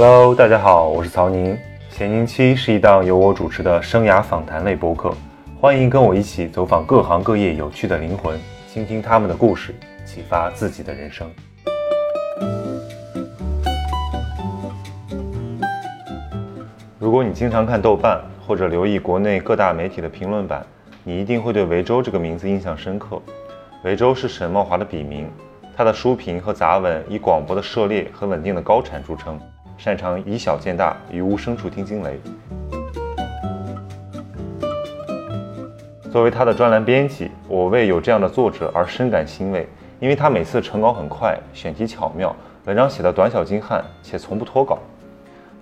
Hello，大家好，我是曹宁。闲宁期是一档由我主持的生涯访谈类播客，欢迎跟我一起走访各行各业有趣的灵魂，倾听他们的故事，启发自己的人生。如果你经常看豆瓣或者留意国内各大媒体的评论版，你一定会对维州这个名字印象深刻。维州是沈茂华的笔名，他的书评和杂文以广博的涉猎和稳定的高产著称，擅长以小见大，于无声处听惊雷。作为他的专栏编辑，我为有这样的作者而深感欣慰，因为他每次成稿很快，选题巧妙，文章写得短小精悍，且从不脱稿。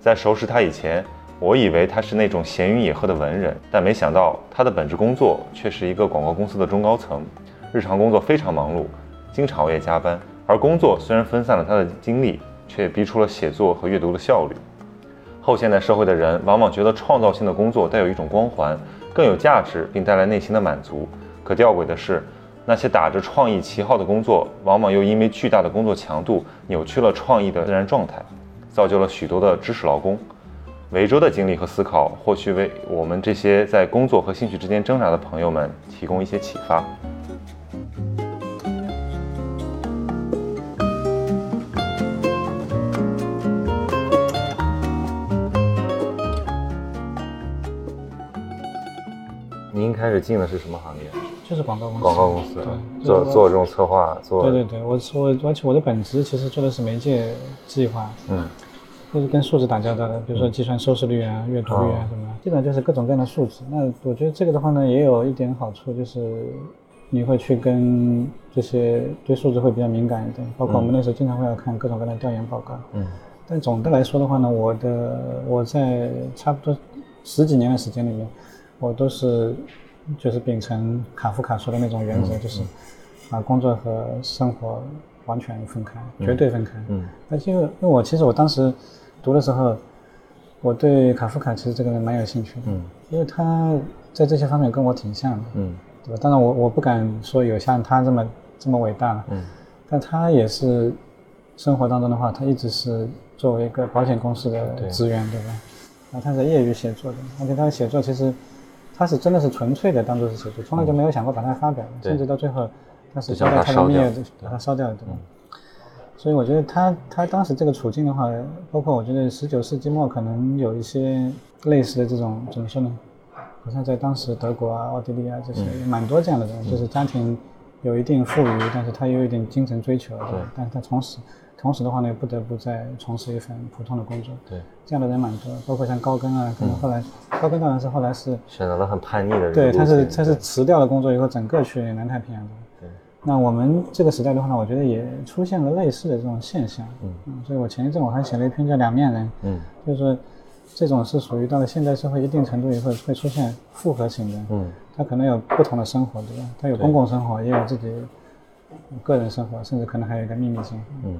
在熟识他以前，我以为他是那种闲云野鹤的文人，但没想到他的本职工作却是一个广告公司的中高层，日常工作非常忙碌，经常熬夜加班。而工作虽然分散了他的精力，却逼出了写作和阅读的效率。后现代社会的人往往觉得创造性的工作带有一种光环，更有价值，并带来内心的满足。可吊诡的是，那些打着创意旗号的工作，往往又因为巨大的工作强度，扭曲了创意的自然状态，造就了许多的知识劳工。维州的经历和思考，或许为我们这些在工作和兴趣之间挣扎的朋友们提供一些启发。始进的是什么行业？就是广告公司。广告公司，对做做这种策划，做对对对，我我而且我的本职其实做的是媒介计划，嗯就是跟数字打交道的，比如说计算收视率啊、阅读率啊哦什么，基本上就是各种各样的数字。那我觉得这个的话呢，也有一点好处，就是你会去跟这些对数字会比较敏感一点，包括我们那时候经常会要看各种各样的调研报告。嗯但总的来说的话呢，我的我在差不多十几年的时间里面，我都是就是秉承卡夫卡说的那种原则，就是把工作和生活完全分开，绝对分开。嗯因为因为我其实我当时读的时候，我对卡夫卡其实这个人蛮有兴趣的，嗯因为他在这些方面跟我挺像的，嗯对吧？当然我我不敢说有像他这么这么伟大了，嗯但他也是生活当中的话，他一直是作为一个保险公司的职员，对吧？然后他是业余写作的，而且他的写作其实他是真的是纯粹的当做是写作，从来就没有想过把它发表，对。甚至到最后他是交代他的它烧掉嗯灭，把它烧掉的，对吧？所以我觉得他他当时这个处境的话，包括我觉得十九世纪末可能有一些类似的这种怎么说呢？好像在当时德国啊、奥地利啊这些嗯。蛮多这样的人，就是家庭有一定富裕，但是他有一点精神追求，对但是他同时同时的话呢，不得不再从事一份普通的工作。对，这样的人蛮多，包括像高更啊，可能嗯后来、高更当然是后来是，选择了很叛逆的对，他是他是辞掉了工作以后，整个去南太平洋的。对那我们这个时代的话呢，我觉得也出现了类似的这种现象。嗯所以我前一阵我还写了一篇叫《两面人》，嗯就是说这种是属于到了现代社会一定程度以后会出现复合型的，嗯他可能有不同的生活，对吧？他有公共生活，也有自己个人生活，甚至可能还有一个秘密生活。嗯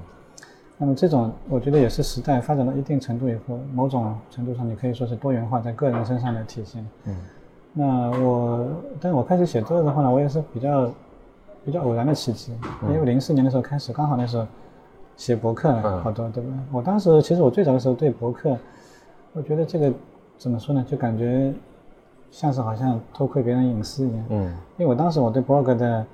那么这种，我觉得也是时代发展到一定程度以后，某种程度上你可以说是多元化在个人身上的体现。嗯那我，但我开始写作的话呢，我也是比较比较偶然的契机，因为零四年的时候开始，刚好那时候写博客嗯好多，对吧？我当时其实我最早的时候对博客，我觉得这个怎么说呢，就感觉像是好像偷窥别人隐私一样。嗯因为我当时我对 blog 的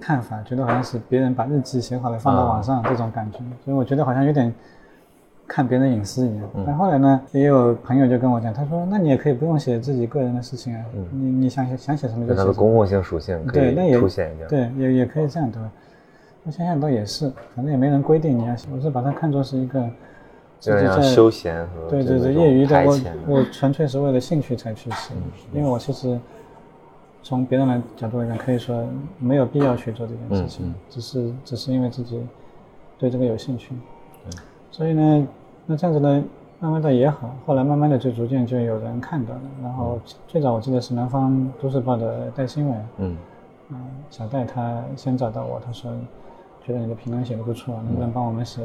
看法，觉得好像是别人把日记写好了放到网上这种感觉，所以我觉得好像有点看别人隐私一样。但后来呢，也有朋友就跟我讲，他说：“那你也可以不用写自己个人的事情啊，你你想写想写什么就写公共性属性可对，那也以凸显一点。对，也也可以这样对吧？我想想倒也是，反正也没人规定你要写，我是把它看作是一个自有点像己在休闲和对对对，业余的，我我纯粹是为了兴趣才去写，嗯。因为我其实从别人的角度来讲，可以说没有必要去做这件事情，嗯。嗯只是只是因为自己对这个有兴趣。所以呢，那这样子呢，慢慢的也好，后来慢慢的就逐渐就有人看到了，然后最早我记得是南方都市报的戴新伟，嗯。嗯，小戴他先找到我，他说觉得你的评论写的不错，能不能帮我们写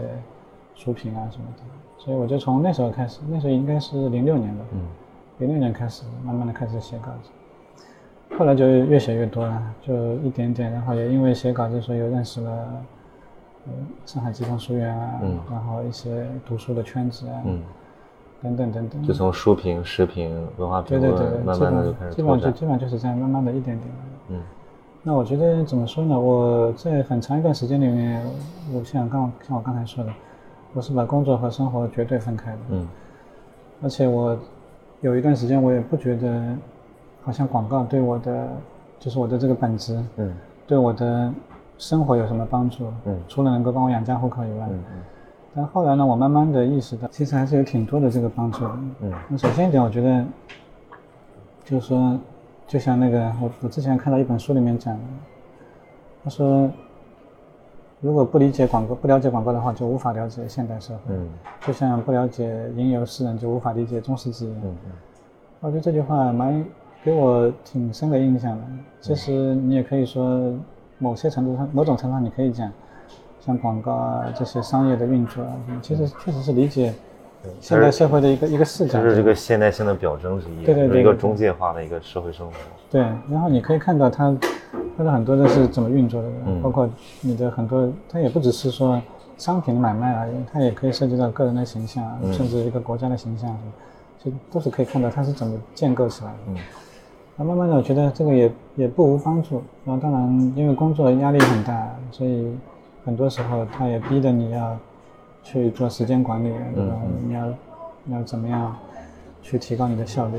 书评啊什么的？所以我就从那时候开始，那时候应该是零六年吧，嗯。零六年开始慢慢的开始写稿子，后来就越写越多了，就一点点，然后也因为写稿子，所以又认识了嗯上海集成书院啊，嗯然后一些读书的圈子啊，嗯，等等等等，就从书评、时评、文化评论，对对对，慢慢的就开始基本就基本上就是这样，慢慢的一点点。嗯那我觉得怎么说呢？我在很长一段时间里面，我像刚像我刚才说的，我是把工作和生活绝对分开的。嗯而且我有一段时间，我也不觉得好像广告对我的，就是我的这个本职，嗯对我的生活有什么帮助？嗯除了能够帮我养家糊口以外，嗯但后来呢，我慢慢的意识到，其实还是有挺多的这个帮助的。嗯那首先一点，我觉得就是说，就像那个我我之前看到一本书里面讲的，他说，如果不理解广告，不了解广告的话，就无法了解现代社会。嗯就像不了解吟游诗人，就无法理解中世纪一样。嗯我觉得这句话蛮给我挺深的印象的。其实你也可以说，某些程度上，某种程度上，你可以讲，像广告啊这些商业的运作啊，其实确实是理解嗯，现代社会的一个一个视角。就是这个现代性的表征之一，对对对对一个中介化的一个社会生活。对，然后你可以看到它，它的很多都是怎么运作的，嗯包括你的很多，它也不只是说商品的买卖而已，它也可以涉及到个人的形象，嗯甚至一个国家的形象就都是可以看到它是怎么建构起来的。嗯那慢慢的，我觉得这个也也不无帮助。然后当然，因为工作压力很大，所以很多时候他也逼着你要去做时间管理，然后？你要你要怎么样去提高你的效率？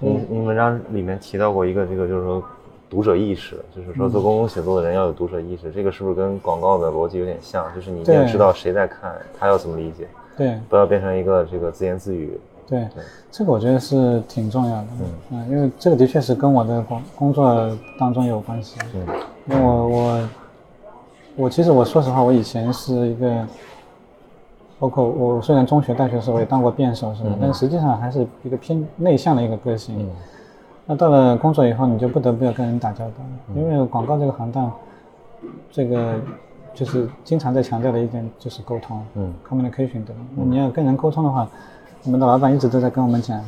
你你文章里面提到过一个这个就是说读者意识，就是说做公共写作的人要有读者意识，这个是不是跟广告的逻辑有点像？就是你一定要知道谁在看，他要怎么理解，对不要变成一个这个自言自语。对对，这个我觉得是挺重要的。嗯，因为这个的确是跟我的工工作当中有关系。嗯因为我我我其实我说实话，我以前是一个，包括我虽然中学、大学的时候我也当过辩手什么，但实际上还是一个偏内向的一个个性。嗯那到了工作以后，你就不得不要跟人打交道，因为广告这个行当，这个就是经常在强调的一点就是沟通，嗯，communication 对吧？那你要跟人沟通的话，我们的老板一直都在跟我们讲，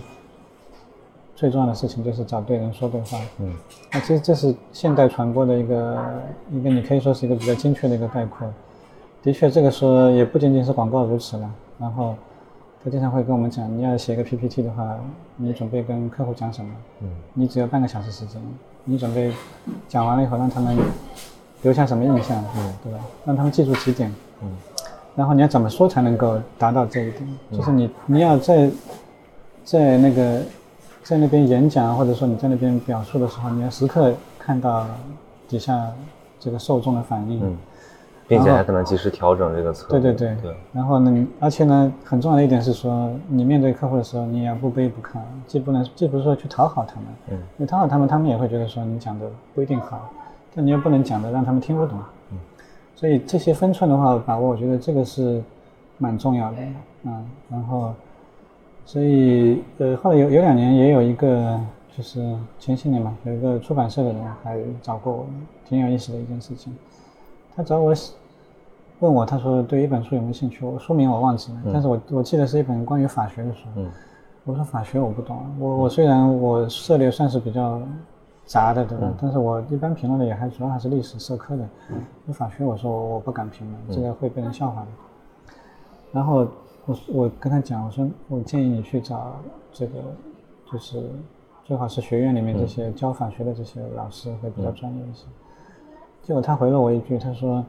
最重要的事情就是找对人说对话。嗯那其实这是现代传播的一个一个，你可以说是一个比较精确的一个概括。的确，这个说也不仅仅是广告如此了。然后他经常会跟我们讲，你要写个 PPT 的话，你准备跟客户讲什么？嗯你只有半个小时时间，你准备讲完了以后让他们留下什么印象？嗯，对吧？让他们记住几点？嗯然后你要怎么说才能够达到这一点？就是你你要在在那个在那边演讲，或者说你在那边表述的时候，你要时刻看到底下这个受众的反应。嗯，并且还可能及时调整这个策略。对对对对，然后呢，而且呢，很重要的一点是说，你面对客户的时候，你也要不卑不亢，既不能既不是说去讨好他们，嗯你讨好他们，他们也会觉得说你讲的不一定好，但你又不能讲的让他们听不懂。嗯所以这些分寸的话把握，我觉得这个是蛮重要的嗯。然后，所以呃，后来有有两年也有一个，就是前些年嘛，有一个出版社的人还找过我，挺有意思的一件事情。他找我写问我，他说对一本书有没有兴趣？我书名我忘记了，但是我我记得是一本关于法学的书。嗯我说法学我不懂，我我虽然我涉猎算是比较杂的，对吧？但是我一般评论的也还主要还是历史社科的。那法学我说我我不敢评论，这个会被人笑话的。然后我我跟他讲，我说我建议你去找这个，就是最好是学院里面这些教法学的这些老师会比较专业一些。结果他回了我一句，他说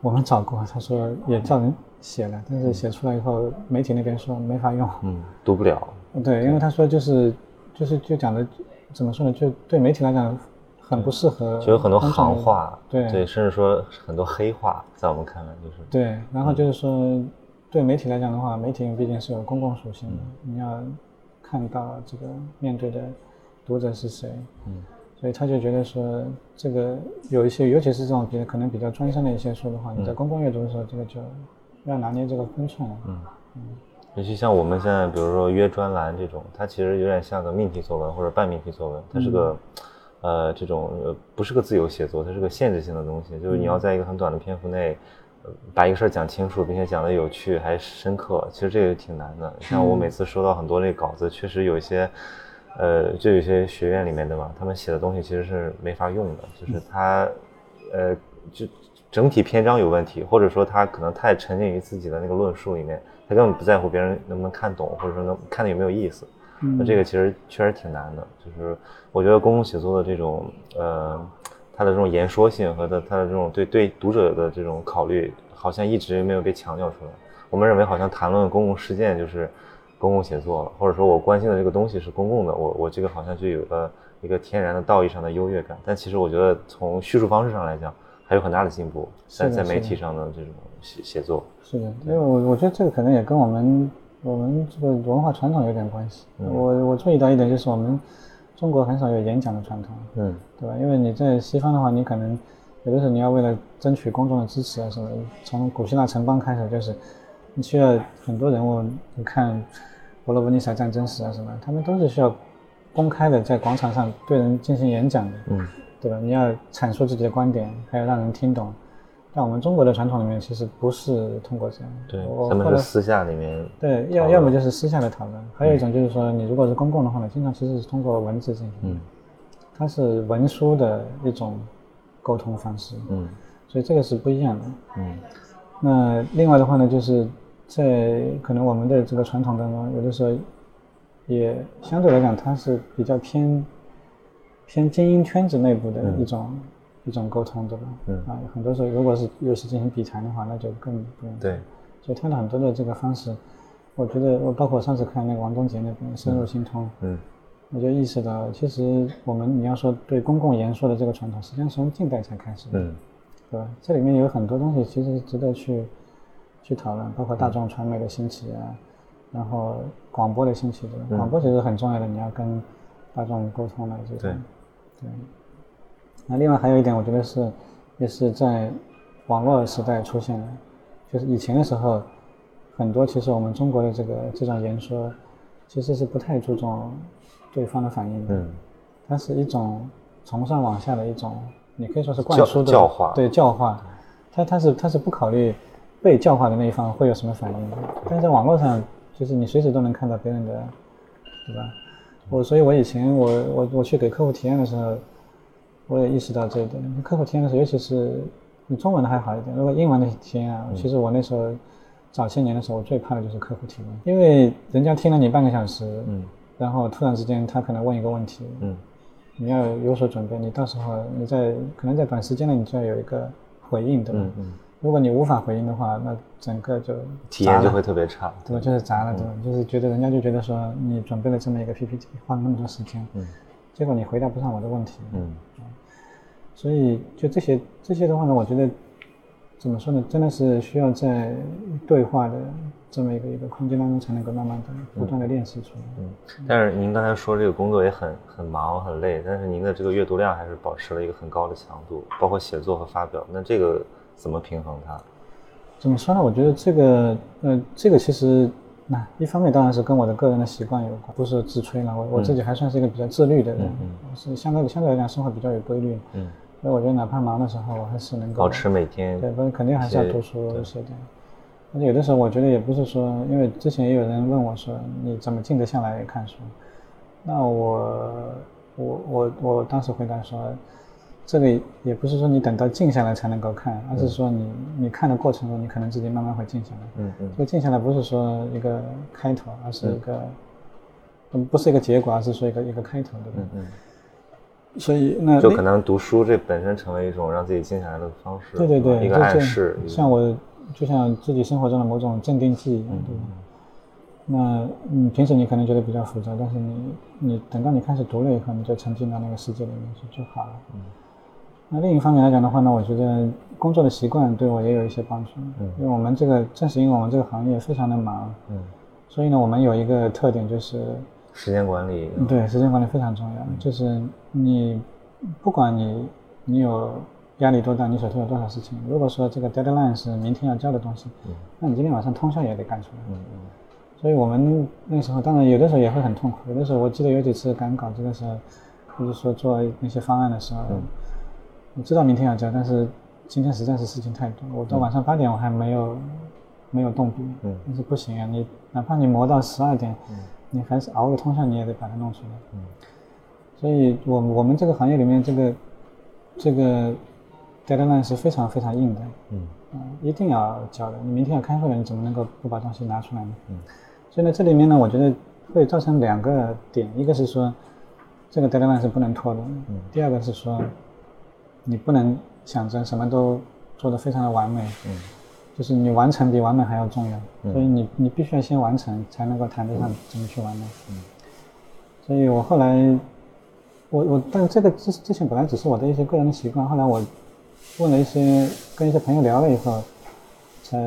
我们找过，他说也叫人写了，但是写出来以后，媒体那边说没法用。嗯，读不了。对，因为他说就是就是就讲的怎么说呢，就对媒体来讲很不适合，就有很多行话，对。对，甚至说很多黑话，在我们看来就是。对，然后就是说对媒体来讲的话，媒体毕竟是有公共属性的，你要看到这个面对的读者是谁，嗯，所以他就觉得说这个有一些，尤其是这种比可能比较专深的一些书的话，你在公共阅读的时候，这个就要拿捏这个分寸了，嗯。尤其像我们现在，比如说约专栏这种，它其实有点像个命题作文或者半命题作文，它是个，呃，这种呃不是个自由写作，它是个限制性的东西，就是你要在一个很短的篇幅内，把一个事儿讲清楚，并且讲的有趣还深刻，其实这个挺难的。像我每次收到很多那稿子，确实有一些，呃，就有些学院里面的嘛，他们写的东西其实是没法用的，就是他，呃，就整体篇章有问题，或者说他可能太沉浸于自己的那个论述里面，他根本不在乎别人能不能看懂，或者说能看的有没有意思。那这个其实确实挺难的，就是我觉得公共写作的这种，呃。他的这种言说性和他他的这种对对读者的这种考虑，好像一直没有被强调出来。我们认为好像谈论公共事件就是公共写作了，或者说我关心的这个东西是公共的，我我这个好像就有了一个天然的道义上的优越感。但其实我觉得从叙述方式上来讲，还有很大的进步，在在媒体上的这种写写作。是的，因为我我觉得这个可能也跟我们我们这个文化传统有点关系。我我注意到一点就是我们。中国很少有演讲的传统，嗯，对吧？因为你在西方的话，你可能有的时候你要为了争取公众的支持啊什么，从古希腊城邦开始就是，你需要很多人物，你看伯罗奔尼撒战争史啊什么，他们都是需要公开的在广场上对人进行演讲的，嗯，对吧？你要阐述自己的观点，还要让人听懂。但我们中国的传统里面，其实不是通过这样。对，他们是私下里面。对，要要么就是私下的讨论，还有一种就是说，你如果是公共的话呢，经常其实是通过文字进行。嗯。它是文书的一种沟通方式。嗯。所以这个是不一样的。嗯。那另外的话呢，就是在可能我们的这个传统当中，有的时候也相对来讲，它是比较偏偏精英圈子内部的一种。一种沟通，对吧？嗯啊，很多时候，如果是又是进行比谈的话，那就更不用。对，所以他的很多的这个方式，我觉得我包括上次看那个王东杰那本《深入心通》，嗯，我就意识到，其实我们你要说对公共言说的这个传统，实际上是从近代才开始的，嗯，对吧？这里面有很多东西其实是值得去去讨论，包括大众传媒的兴起啊，然后广播的兴起，对吧？广播其实很重要的，你要跟大众沟通的这种，对。那另外还有一点，我觉得是，也是在网络时代出现的，就是以前的时候，很多其实我们中国的这个这种言说，其实是不太注重对方的反应的，嗯，它是一种从上往下的一种，你可以说是灌输的教化，对教化，他他是他是不考虑被教化的那一方会有什么反应的，但是在网络上，就是你随时都能看到别人的，对吧？我所以，我以前我我我去给客户体验的时候。我也意识到这一点。客户体验的时候，尤其是你中文的还好一点。如果英文的体验啊，其实我那时候早些年的时候，我最怕的就是客户体验，因为人家听了你半个小时，嗯，然后突然之间他可能问一个问题，嗯，你要有所准备，你到时候你在可能在短时间内你就要有一个回应，对吧？嗯嗯。如果你无法回应的话，那整个就体验就会特别差，对吧？就是砸了，对吧？就是觉得人家就觉得说你准备了这么一个 PPT，花了那么多时间，嗯，结果你回答不上我的问题，嗯。所以，就这些这些的话呢，我觉得怎么说呢，真的是需要在对话的这么一个一个空间当中，才能够慢慢的不断的练习出来。嗯，但是您刚才说这个工作也很很忙很累，但是您的这个阅读量还是保持了一个很高的强度，包括写作和发表。那这个怎么平衡它？怎么说呢？我觉得这个，呃，这个其实。那一方面当然是跟我的个人的习惯有关，不是自吹了。我我自己还算是一个比较自律的人，是相对相对来讲生活比较有规律。嗯，所以我觉得哪怕忙的时候，我还是能够保持每天对，不肯定还是要读书写的。而且有的时候我觉得也不是说，因为之前也有人问我说你怎么静得下来看书？那我我我我当时回答说。这个也不是说你等到静下来才能够看，而是说你你看的过程中，你可能自己慢慢会静下来。嗯嗯。这个静下来不是说一个开头，而是一个，嗯，不是一个结果，而是说一个一个开头，对吧？嗯嗯。所以那就可能读书这本身成为一种让自己静下来的方式。对对对，一个暗示。像我就像自己生活中的某种镇定剂一样，对吧？那嗯，平时你可能觉得比较复杂，但是你你等到你开始读了以后，你就沉浸到那个世界里面去就好了。嗯。那另一方面来讲的话呢，我觉得工作的习惯对我也有一些帮助。嗯，因为我们这个正是因为我们这个行业非常的忙，嗯，所以呢，我们有一个特点就是时间管理。对，时间管理非常重要。就是你不管你你有压力多大，你手头有多少事情，如果说这个 deadline 是明天要交的东西，嗯，那你今天晚上通宵也得干出来。嗯嗯。所以我们那时候当然有的时候也会很痛苦，有的时候我记得有几次赶稿子的时候，或者说做那些方案的时候。嗯。你知道明天要交，但是今天实在是事情太多，我到晚上八点我还没有没有动笔，嗯但是不行啊，你哪怕你磨到十二点，嗯你还是熬个通宵，你也得把它弄出来。嗯所以我我们这个行业里面，这个这个 deadline 是非常非常硬的，嗯嗯，一定要交的。你明天要开会了，你怎么能够不把东西拿出来呢？嗯所以呢，这里面呢，我觉得会造成两个点，一个是说这个 deadline 是不能拖的，嗯第二个是说你不能想着什么都做得非常的完美，嗯就是你完成比完美还要重要，嗯所以你你必须要先完成，才能够谈得上怎么去完美。嗯所以我后来，我我但这个之之前本来只是我的一些个人的习惯，后来我问了一些跟一些朋友聊了以后，才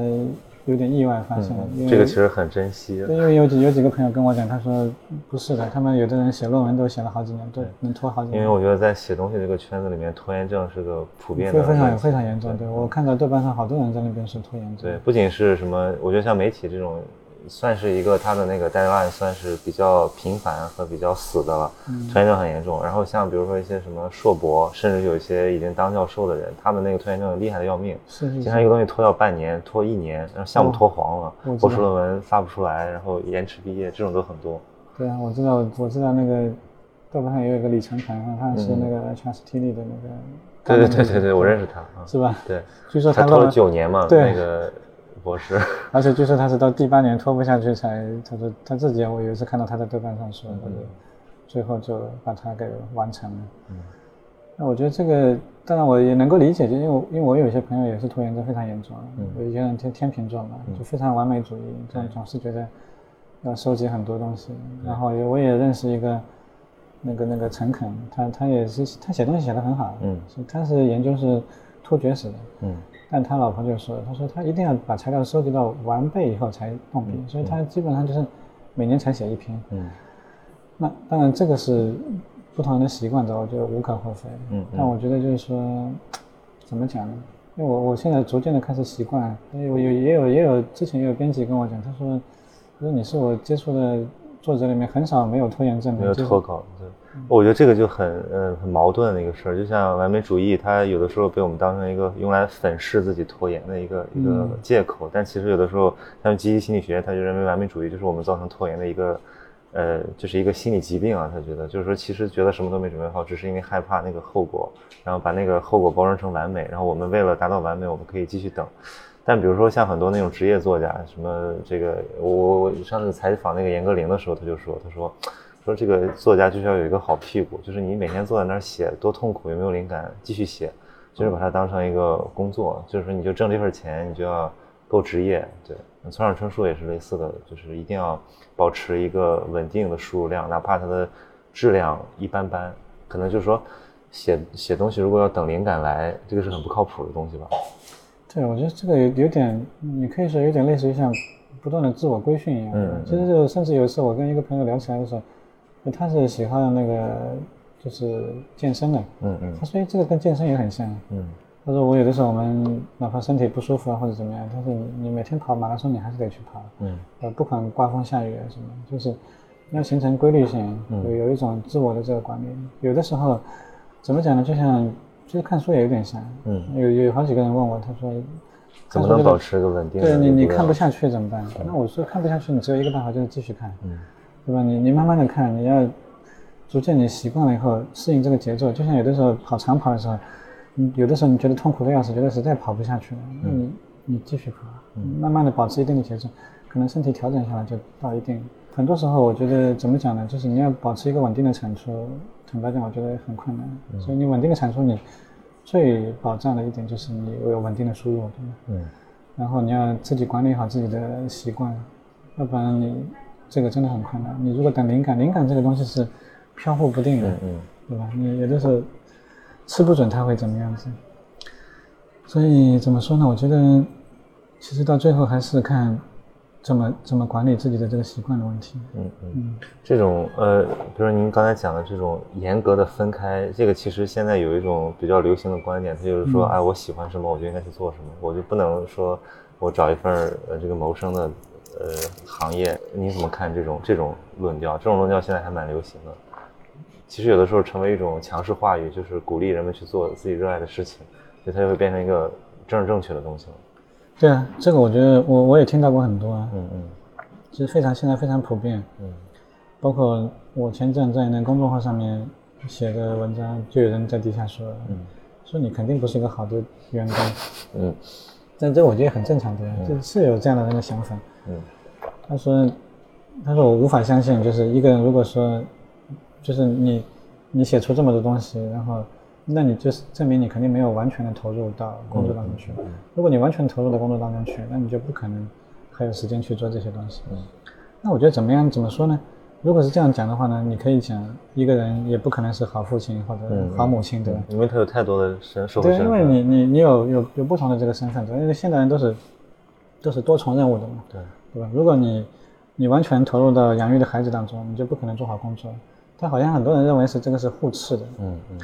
有点意外发现，因为嗯这个其实很珍惜。对，因为有几有几个朋友跟我讲，他说不是的，他们有的人写论文都写了好几年，对能拖好几年，因为我觉得在写东西这个圈子里面，拖延症是个普遍的非常非常严重。对我看到豆瓣上好多人在那边是拖延症，对，不仅是什么，我觉得像媒体这种，算是一个他的那个 deadline 算是比较频繁和比较死的了，嗯拖延症很严重。然后像比如说一些什么硕博，甚至有一些已经当教授的人，他们那个拖延症厉害的要命，经常一，个东西拖到半年、拖一年，然后项目拖黄了，博士论文发不出来，然后延迟毕业，这种都很多。对啊，我知道我知道那个豆瓣上也有一个李承鹏，他是那个 HSTD 的那个，对对对对对，我认识他啊。是吧？对，据说他拖了九年嘛，对那个博士。而且据说他是到第八年拖不下去才，他说他自己，我有一次看到他在豆瓣上说，他说最后就把它给完成了。嗯那我觉得这个，当然我也能够理解，就因为因为我有一些朋友也是拖延症非常严重，嗯有一些人天天秤座嘛，就非常完美主义，这样总是觉得要收集很多东西。然后也我也认识一个那个那个陈肯，他他也是他写东西写得很好，嗯是他是研究是突厥史的，嗯但他老婆就说，他说他一定要把材料收集到完备以后才动笔，所以他基本上就是每年才写一篇。嗯那当然这个是不同人的习惯的，我觉得无可厚非。嗯但我觉得就是说，怎么讲呢？因为我我现在逐渐的开始习惯，因为我有也有也有之前也有编辑跟我讲，他说，他说你是我接触的作者里面很少没有拖延症的，没有就是脱稿，对，我觉得这个就很呃很矛盾的一个事儿，就像完美主义，它有的时候被我们当成一个用来粉饰自己拖延的一个一个嗯借口，但其实有的时候，像积极心理学，他就认为完美主义就是我们造成拖延的一个。呃，就是一个心理疾病啊，他觉得就是说，其实觉得什么都没准备好，只是因为害怕那个后果，然后把那个后果包装成完美，然后我们为了达到完美，我们可以继续等。但比如说像很多那种职业作家，什么这个，我我我上次采访那个严歌苓的时候，他就说，他说说这个作家就是要有一个好屁股，就是你每天坐在那儿写多痛苦，有没有灵感继续写，就是把它当成一个工作，就是说你就挣这份钱，你就要够职业。对，村上春树也是类似的，就是一定要保持一个稳定的输入量，哪怕它的质量一般般，可能就是说写写东西如果要等灵感来，这个是很不靠谱的东西吧。对，我觉得这个有有点，你可以说有点类似于像不断的自我规训一样。嗯嗯其实就甚至有一次我跟一个朋友聊起来的时候，就他是喜欢那个就是健身的，嗯嗯他说哎这个跟健身也很像。嗯他说我有的时候我们哪怕身体不舒服啊或者怎么样，但是你你每天跑马拉松你还是得去跑，嗯呃不管刮风下雨啊什么，就是要形成规律性，嗯有有一种自我的这个管理。有的时候怎么讲呢？就像其实看书也有点像，嗯，有有好几个人问我，他说怎么能保持一个稳定？对你你看不下去怎么办？那我说看不下去，你只有一个办法就是继续看，嗯对吧？你你慢慢的看，你要逐渐你习惯了以后适应这个节奏。就像有的时候跑长跑的时候，你有的时候你觉得痛苦的要死，觉得实在跑不下去了，那你你继续跑，慢慢的保持一定的节奏，可能身体调整下来就到一定。很多时候我觉得怎么讲呢？就是你要保持一个稳定的产出，坦白讲，我觉得很困难。所以你稳定的产出，你最保障的一点就是你有稳定的输入，对吧？嗯然后你要自己管理好自己的习惯，要不然你这个真的很困难。你如果等灵感，灵感这个东西是飘忽不定的，嗯嗯对吧？你有的时候吃不准它会怎么样子。所以怎么说呢？我觉得其实到最后还是看怎么怎么管理自己的这个习惯的问题。嗯嗯。嗯这种呃，比如说您刚才讲的这种严格的分开，这个其实现在有一种比较流行的观点，它就是说，嗯哎，我喜欢什么，我就应该去做什么，我就不能说我找一份呃这个谋生的呃行业。你怎么看这种这种论调？这种论调现在还蛮流行的。其实有的时候成为一种强势话语，就是鼓励人们去做自己热爱的事情，所以它就会变成一个政治正确的东西了。对啊，这个我觉得我我也听到过很多啊，嗯嗯其实非常现在非常普遍，嗯包括我前阵在那公众号上面写的文章，就有人在底下说，嗯说你肯定不是一个好的员工，嗯但这我觉得很正常的，就是有这样的人的想法。嗯他说，他说我无法相信，就是一个人如果说，就是你你写出这么多东西，然后，那你就是证明你肯定没有完全的投入到工作当中去。如果你完全投入到工作当中去，那你就不可能还有时间去做这些东西。那我觉得怎么样？怎么说呢？如果是这样讲的话呢，你可以讲一个人也不可能是好父亲或者好母亲，对吧？因为他有太多的身社会对，身份。因为你你你有有有不同的这个身份，对因为现代人都是都是多重任务的嘛，对，对吧？如果你你完全投入到养育的孩子当中，你就不可能做好工作。但好像很多人认为是这个是互斥的，嗯嗯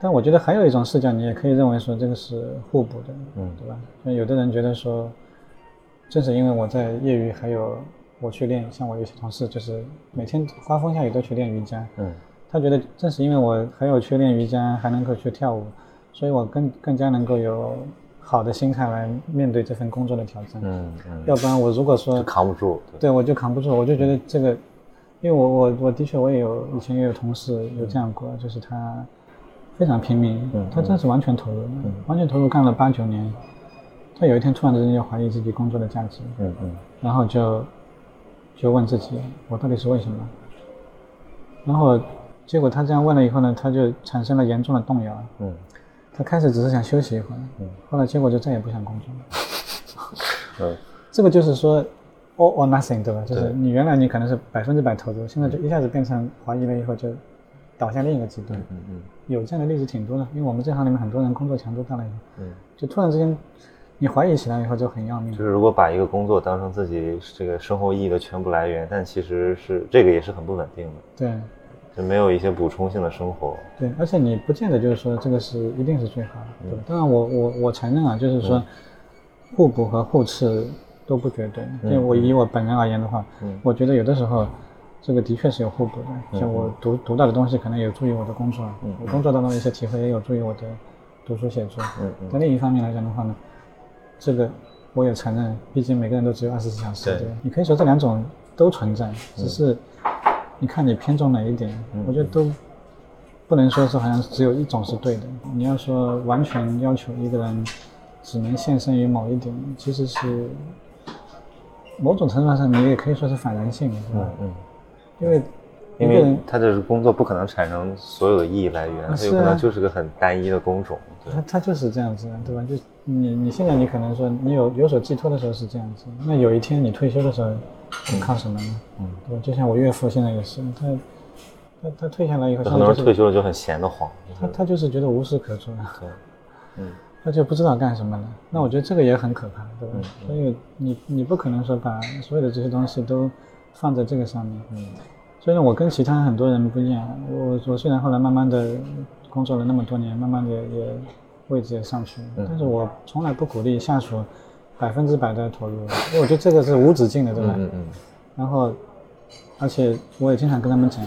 但我觉得还有一种视角，你也可以认为说这个是互补的，嗯对吧？那有的人觉得说，正是因为我在业余还有我去练，像我有些同事就是每天刮风下雨都去练瑜伽，嗯他觉得正是因为我还有去练瑜伽，还能够去跳舞，所以我更更加能够有好的心态来面对这份工作的挑战。嗯嗯，要不然我如果说扛不住。对对我就扛不住，我就觉得这个，因为我我我的确我也有以前也有同事有这样过，就是他非常拼命，嗯他真是完全投入，完全投入干了八九年，他有一天突然之间就怀疑自己工作的价值，嗯嗯然后就就问自己，我到底是为什么？然后结果他这样问了以后呢，他就产生了严重的动摇。嗯他开始只是想休息一会儿，嗯后来结果就再也不想工作了。嗯这个就是说 all or nothing，对吧？就是你原来你可能是百分之百投入，现在就一下子变成怀疑了以后就倒向另一个极端。嗯嗯有这样的例子挺多的，因为我们这行里面很多人工作强度大了以后，嗯，就突然之间你怀疑起来以后就很要命就。是如果把一个工作当成自己这个生活意义的全部来源，但其实是这个也是很不稳定的，对就没有一些补充性的生活。对，而且你不见得就是说这个是一定是最好的，对吧？当然我我我承认啊，就是说互补和互斥都不绝对。就我以我本人而言的话，我觉得有的时候这个的确是有互补的。像我读读到的东西，可能有助于我的工作，我工作当中的一些体会也有助于我的读书写作。嗯嗯但另一方面来讲的话呢，这个我也承认，毕竟每个人都只有二十四小时，对对？你可以说这两种都存在，只是你看你偏重哪一点，我觉得都不能说是好像只有一种是对的。你要说完全要求一个人只能献身于某一点，其实是某种程度上你也可以说是反人性的，对吧？嗯，因为一因为个人他的工作不可能产生所有的意义来源，他有可能就是个很单一的工种。对，他他就是这样子，对吧？就你你现在你可能说你有有所寄托的时候是这样子，那有一天你退休的时候，你靠什么呢？嗯，对吧？就像我岳父现在也是，他他他退下来以后，很多人现在就是退休了就很闲得慌。他他就是觉得无事可做，对，嗯 他就不知道干什么了。那我觉得这个也很可怕，对吧？所以你你不可能说把所有的这些东西都放在这个上面。嗯所以呢，我跟其他很多人不一样。我我虽然后来慢慢的工作了那么多年，慢慢的也位置也上去。了，但是我从来不鼓励下属百分之百的投入，因为我觉得这个是无止境的，对吧？嗯嗯然后，而且我也经常跟他们讲，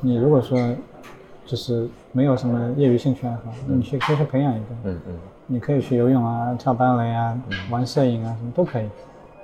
你如果说就是没有什么业余兴趣爱好，你去可以去培养一个，嗯嗯，你可以去游泳啊、跳芭蕾啊、玩摄影啊，什么都可以。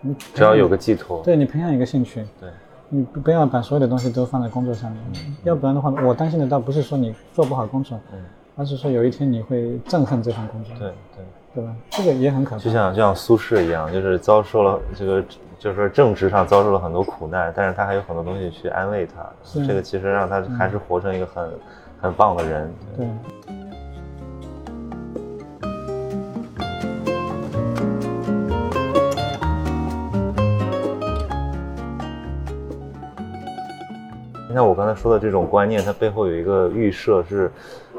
你只要有个寄托。对你培养一个兴趣，对，你不不要把所有的东西都放在工作上面，要不然的话，我担心的倒不是说你做不好工作，嗯而是说有一天你会憎恨这份工作，对对。对吧？这个也很可怕。就像就像苏轼一样，就是遭受了这个，就是说政治上遭受了很多苦难，但是他还有很多东西去安慰他。这个其实让他还是活成一个很、很棒的人。对。你看我刚才说的这种观念，它背后有一个预设是，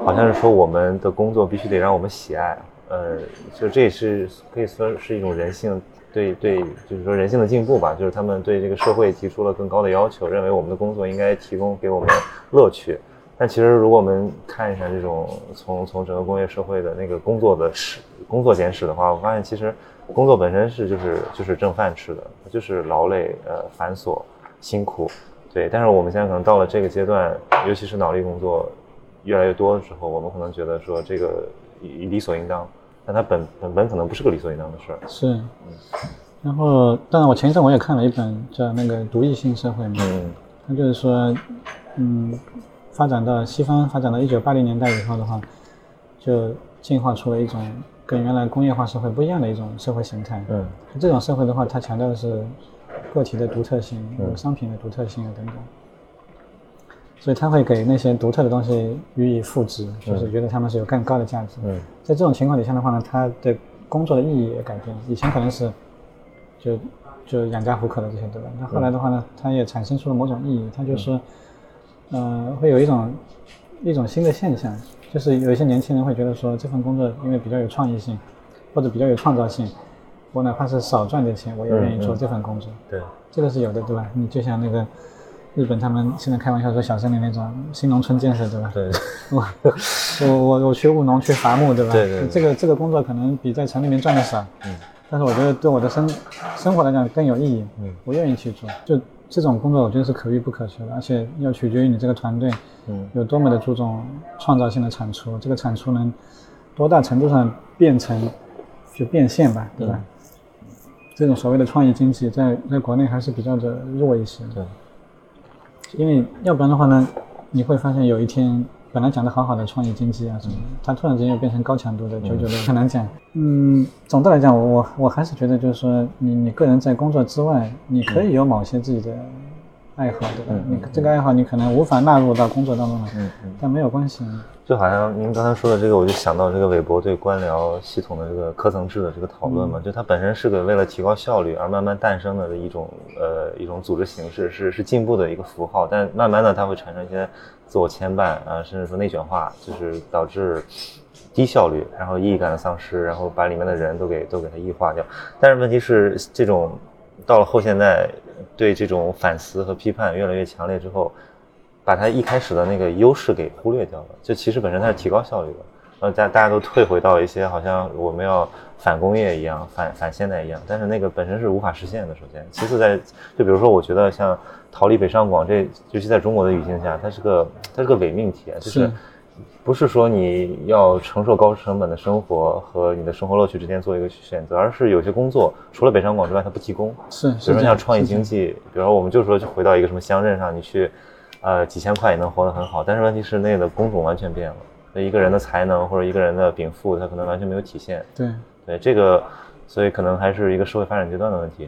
好像是说我们的工作必须得让我们喜爱，呃，就这也是可以说是一种人性对对，就是说人性的进步吧，就是他们对这个社会提出了更高的要求，认为我们的工作应该提供给我们乐趣。但其实如果我们看一下这种从从整个工业社会的那个工作的史工作简史的话，我发现其实工作本身是就是就是挣饭吃的，就是劳累呃繁琐辛苦。对，但是我们现在可能到了这个阶段，尤其是脑力工作越来越多的时候，我们可能觉得说这个理所应当，但它本本本可能不是个理所应当的事儿。是，然后当然我前一阵我也看了一本叫那个《独异性社会》嘛，嗯它就是说，嗯，发展到西方发展到一九八零年代以后的话，就进化出了一种跟原来工业化社会不一样的一种社会形态。嗯这种社会的话，它强调的是个体的独特性、有商品的独特性啊等等，所以他会给那些独特的东西予以赋值，就是觉得他们是有更高的价值。嗯在这种情况底下的话呢，他的工作的意义也改变了。以前可能是就就养家糊口的这些，对吧？那后来的话呢，它也产生出了某种意义。它就是嗯，呃，会有一种一种新的现象，就是有一些年轻人会觉得说，这份工作因为比较有创意性，或者比较有创造性，我哪怕是少赚点钱，我也愿意做这份工作。对，这个是有的，对吧？你就像那个日本他们现在开玩笑说小森林那种新农村建设，对吧？对，我我我我去务农去伐木，对吧？对对对这个这个工作可能比在城里面赚的少，嗯，但是我觉得对我的生生活来讲更有意义，嗯，我愿意去做。就这种工作，我觉得是可遇不可求的，而且要取决于你这个团队，嗯有多么的注重创造性的产出，这个产出能多大程度上变成就变现吧，对吧？嗯这种所谓的创业经济在在国内还是比较的弱一些，对，因为要不然的话呢，你会发现有一天本来讲的好好的创业经济啊什么的，它突然之间又变成高强度的九九六，很难讲。嗯，总的来讲，我我我还是觉得就是说，你你个人在工作之外，你可以有某些自己的爱好，对吧？嗯你这个爱好你可能无法纳入到工作当中来，嗯嗯。但没有关系。就好像您刚才说的这个，我就想到这个韦伯对官僚系统的这个科层制的这个讨论嘛，就它本身是个为了提高效率而慢慢诞生的一种呃一种组织形式，是是进步的一个符号，但慢慢的它会产生一些自我牵绊啊，甚至说内卷化，就是导致低效率，然后意义感的丧失，然后把里面的人都给都给它异化掉。但是问题是，这种到了后现代，对这种反思和批判越来越强烈之后。把它一开始的那个优势给忽略掉了，就其实本身它是提高效率的，然后大大家都退回到一些好像我们要反工业一样、反反现代一样，但是那个本身是无法实现的。首先，其次在就比如说，我觉得像逃离北上广这，尤其在中国的语境下，它是个它是个伪命题，就是不是说你要承受高成本的生活和你的生活乐趣之间做一个选择，而是有些工作除了北上广之外它不提供，是，比如像创意经济，比如说我们就说就回到一个什么乡镇上，你去，呃，几千块也能活得很好，但是问题是那个工种完全变了，那一个人的才能或者一个人的禀赋，他可能完全没有体现。对。对这个，所以可能还是一个社会发展阶段的问题。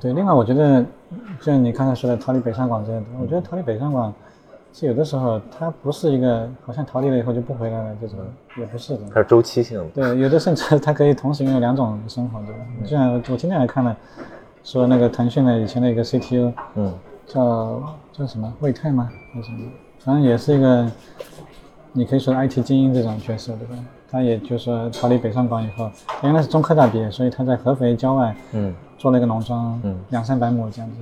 对，另外我觉得，就像你刚才说的逃离北上广这样的，我觉得逃离北上广，其实有的时候它不是一个好像逃离了以后就不回来了这种，也不是的。它是周期性的。对，有的甚至它可以同时拥有两种生活，对吧？就像我今天还看了，说那个腾讯的以前的一个 CTO 嗯叫叫什么魏泰吗？还是什么？反正也是一个，你可以说 IT 精英这种角色，对吧？他也就是说逃离北上广以后，他原来是中科大毕业，所以他在合肥郊外嗯做了一个农庄，嗯两三百亩这样子。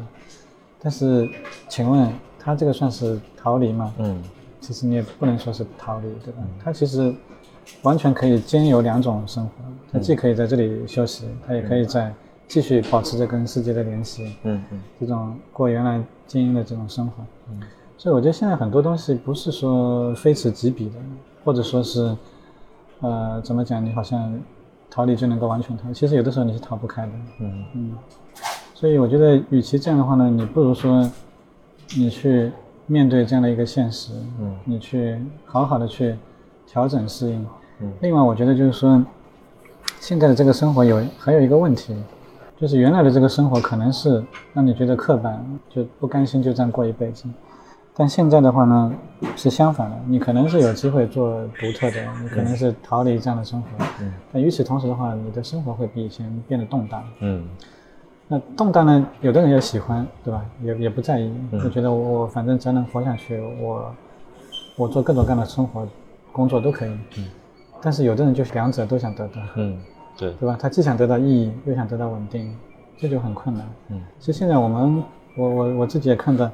但是，请问他这个算是逃离吗？嗯其实你也不能说是逃离，对吧？他其实完全可以兼有两种生活，他既可以在这里休息，他也可以在继续保持着跟世界的联系，嗯嗯这种过原来精英的这种生活。嗯所以我觉得现在很多东西不是说非此即彼的，或者说是，呃，怎么讲？你好像逃离就能够完全逃，其实有的时候你是逃不开的。嗯嗯，所以我觉得，与其这样的话呢，你不如说，你去面对这样的一个现实，嗯你去好好的去调整适应。嗯另外，我觉得就是说，现在的这个生活有还有一个问题，就是原来的这个生活可能是让你觉得刻板，就不甘心就这样过一辈子。但现在的话呢，是相反的，你可能是有机会做独特的，你可能是逃离这样的生活。嗯但与此同时的话，你的生活会比以前变得动荡。嗯那动荡呢，有的人也喜欢，对吧？也也不在意，嗯就觉得我我反正只要能活下去，我我做各种各样的生活、工作都可以。嗯但是有的人就是两者都想得到，嗯，对，对吧？他既想得到意义，又想得到稳定，这就很困难。嗯其实现在我们，我我我自己也看到，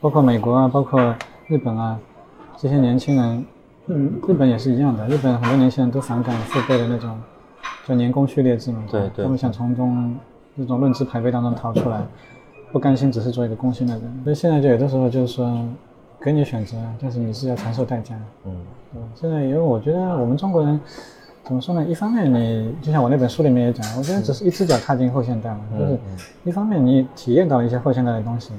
包括美国啊，包括日本啊，这些年轻人，嗯，日本也是一样的。日本很多年轻人都反感父辈的那种就年功序列制嘛，对对他们想从中这种论资排辈当中逃出来，不甘心只是做一个工薪的人。所以现在就有的时候就是说，给你选择，但是你是要承受代价。嗯对？现在因为我觉得我们中国人怎么说呢？一方面你就像我那本书里面也讲，我觉得只是一只脚踏进后现代嘛，就是一方面你体验到了一些后现代的东西，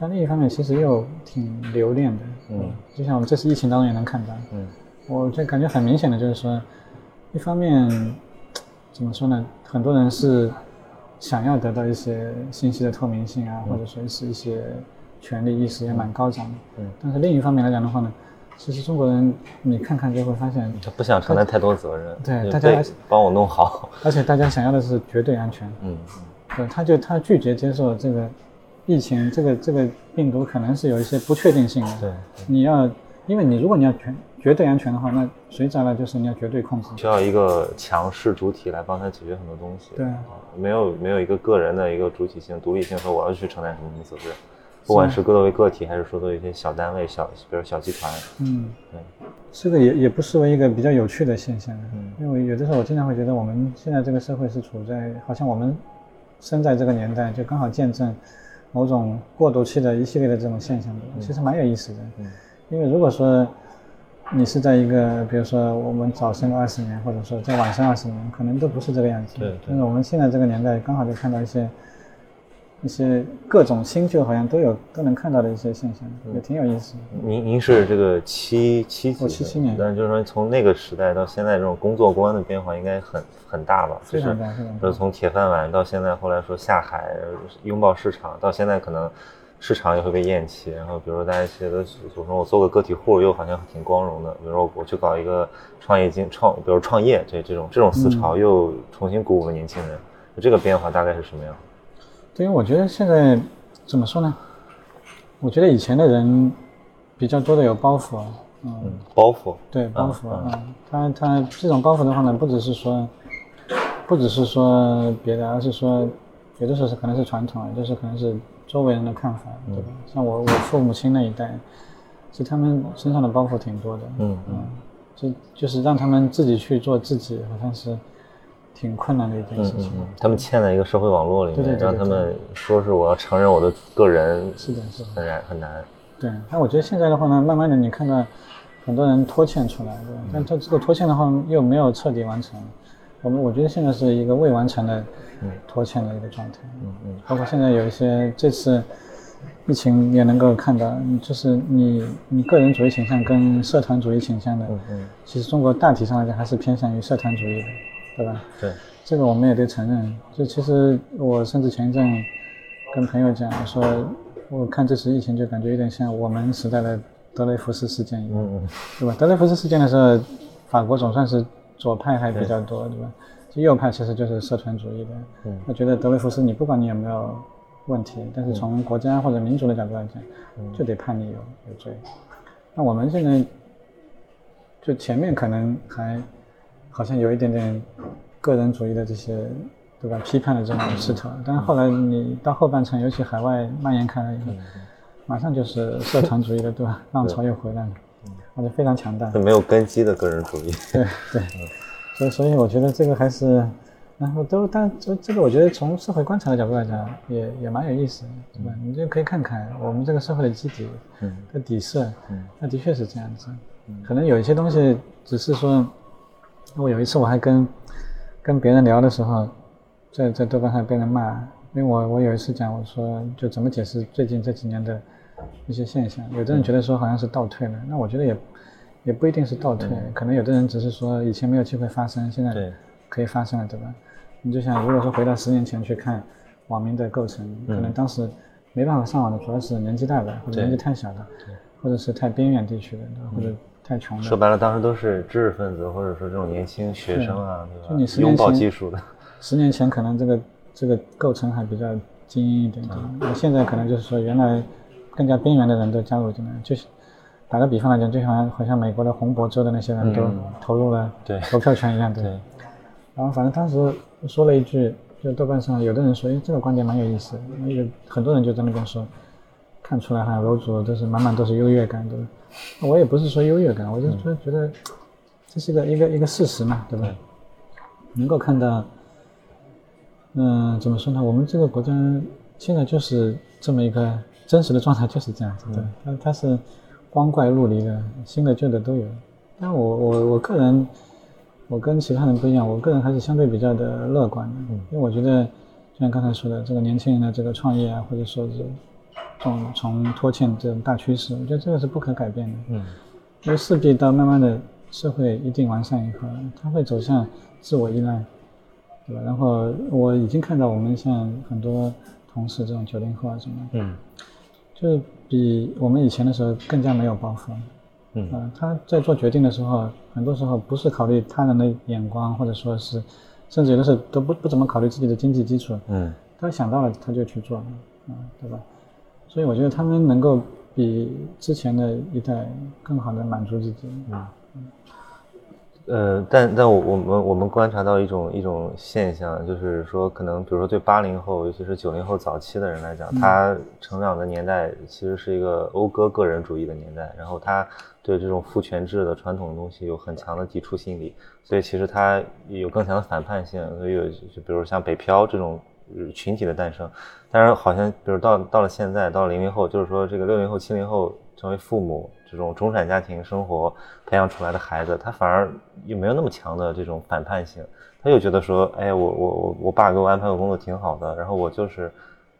但另一方面其实又挺留恋的。嗯，就像我们这次疫情当中也能看到，嗯我就感觉很明显的就是说，一方面怎么说呢？很多人是想要得到一些信息的透明性啊，或者说是一些权利意识也蛮高涨的。嗯，但是另一方面来讲的话呢，其实中国人你看看就会发现，他不想承担太多责任，对大家帮我弄好。而且大家想要的是绝对安全。嗯对，他就他拒绝接受这个疫情，这个这个病毒可能是有一些不确定性的。对，你要，因为你如果你要全绝对安全的话，那随之而来就是你要绝对控制。需要一个强势主体来帮他解决很多东西。对啊没有没有一个个人的一个主体性、独立性，说我要去承担什么什么责任，不管是作为个体，还是说作为一些小单位、小比如小集团，嗯，对，这个也也不失为一个比较有趣的现象。嗯因为有的时候我经常会觉得，我们现在这个社会是处在好像我们生在这个年代，就刚好见证某种过渡期的一系列的这种现象的，其实蛮有意思的。嗯因为如果说你是在一个，比如说我们早生二十年，或者说在晚生二十年，可能都不是这个样子。对对但是我们现在这个年代，刚好就看到一些一些各种新旧好像都有都能看到的一些现象，嗯也挺有意思的。您您是这个七七？我77年但是就是说从那个时代到现在，这种工作观的变化应该很很大吧？非常大就是非常大就是从铁饭碗到现在，后来说下海拥抱市场，到现在可能市场也会被厌弃。然后比如说大家觉得，我说我做个个体户又好像挺光荣的，比如说我去搞一个创业经创，比如创业这这种这种思潮又重新鼓舞了年轻人。这个变化大概是什么样？对于我觉得现在怎么说呢？我觉得以前的人比较多的有包袱，嗯，嗯，包袱。对包袱啊，他他这种包袱的话呢，不只是说，不只是说别的，而是说有的时候是可能是传统，有的时候可能是周围人的看法，对吧？像我我父母亲那一代，其实他们身上的包袱挺多的，嗯嗯就就是让他们自己去做自己，好像是挺困难的一件嗯事情。他们嵌在一个社会网络里面，对对对对让他们说是我要承认我的个人，是的是的很难很难。对，但我觉得现在的话呢，慢慢的你看到很多人拖欠出来，对吧？但他这个拖欠的话又没有彻底完成，我们我觉得现在是一个未完成的拖欠的一个状态。嗯嗯包括现在有一些这次疫情也能够看到，嗯就是你你个人主义倾向跟社团主义倾向的，嗯嗯，其实中国大体上来讲还是偏向于社团主义的，对吧？对，这个我们也得承认。就其实我甚至前一阵跟朋友讲说，我看这次疫情就感觉有点像我们时代的德雷福斯事件一样，嗯嗯对吧？德雷福斯事件的时候，法国总算是左派还比较多，对吧？其实右派其实就是社团主义的。嗯我觉得德雷福斯，你不管你有没有问题，但是从国家或者民族的角度来讲，就得判你有有罪。那我们现在就前面可能还好像有一点点个人主义的这些，对吧？批判的这种势头，但是后来你到后半程，尤其海外蔓延开来以后，马上就是社团主义的，对吧？浪潮又回来了，而且非常强大。这没有根基的个人主义。对对，所以所以我觉得这个还是，然后都但这这个我觉得从社会观察的角度来讲，也也蛮有意思的，对吧？你就可以看看我们这个社会的基底嗯的底色，嗯那的确是这样子。可能有一些东西只是说，我有一次我还跟跟别人聊的时候，在在豆瓣上被人骂，因为我我有一次讲我说就怎么解释最近这几年的一些现象，有的人觉得说好像是倒退了，那我觉得也也不一定是倒退，可能有的人只是说以前没有机会发生，现在可以发生了，对吧？你就想如果说回到十年前去看网民的构成，可能当时没办法上网的主要是年纪大的或者年纪太小的，或者是太边远地区的，或者太穷的说。白了，当时都是知识分子，或者说这种年轻学生啊，对吧？就你十年拥抱前技术的。十年前可能这个这个构成还比较精英一点点，那、现在可能就是说原来更加边缘的人都加入进来，就是打个比方来讲，就像好像美国的红博州的那些人都投入了对投票权一样，对。对，然后反正当时说了一句，就豆瓣上有的人说，哎，这个观点蛮有意思的，那个很多人就在那边说，看出来好像楼主都是满满都是优越感，对吧？我也不是说优越感，我就是说觉得这是个一个一个事实嘛，对吧？能够看到，嗯、怎么说呢？我们这个国家现在就是这么一个真实的状态，就是这样子，对，它它是光怪陆离的，新的旧的都有。但我我我个人，我跟其他人不一样，我个人还是相对比较的乐观的，因为我觉得，就像刚才说的，这个年轻人的这个创业啊，或者说是这种从拖欠这种大趋势，我觉得这个是不可改变的。嗯，因为势必到慢慢的社会一定完善以后，它会走向自我依赖，对吧？然后我已经看到我们像很多同事这种九零后啊什么，嗯，就是比我们以前的时候更加没有包袱。嗯，他在做决定的时候，很多时候不是考虑他人的眼光，或者说是，甚至有的时候都不不怎么考虑自己的经济基础。嗯，他想到了他就去做，啊，对吧？所以我觉得他们能够比之前的一代更好的满足自己。嗯。呃，但但我我们我们观察到一种一种现象，就是说，可能比如说对八零后，尤其是九零后早期的人来讲，他成长的年代其实是一个讴歌个人主义的年代，然后他对这种父权制的传统的东西有很强的抵触心理，所以其实他有更强的反叛性，所以有就比如像北漂这种群体的诞生，但是好像比如到到了现在，到了零零后，就是说这个六零后、七零后成为父母。这种中产家庭生活培养出来的孩子，他反而又没有那么强的这种反叛性，他又觉得说，哎，我我我我爸给我安排的工作挺好的，然后我就是，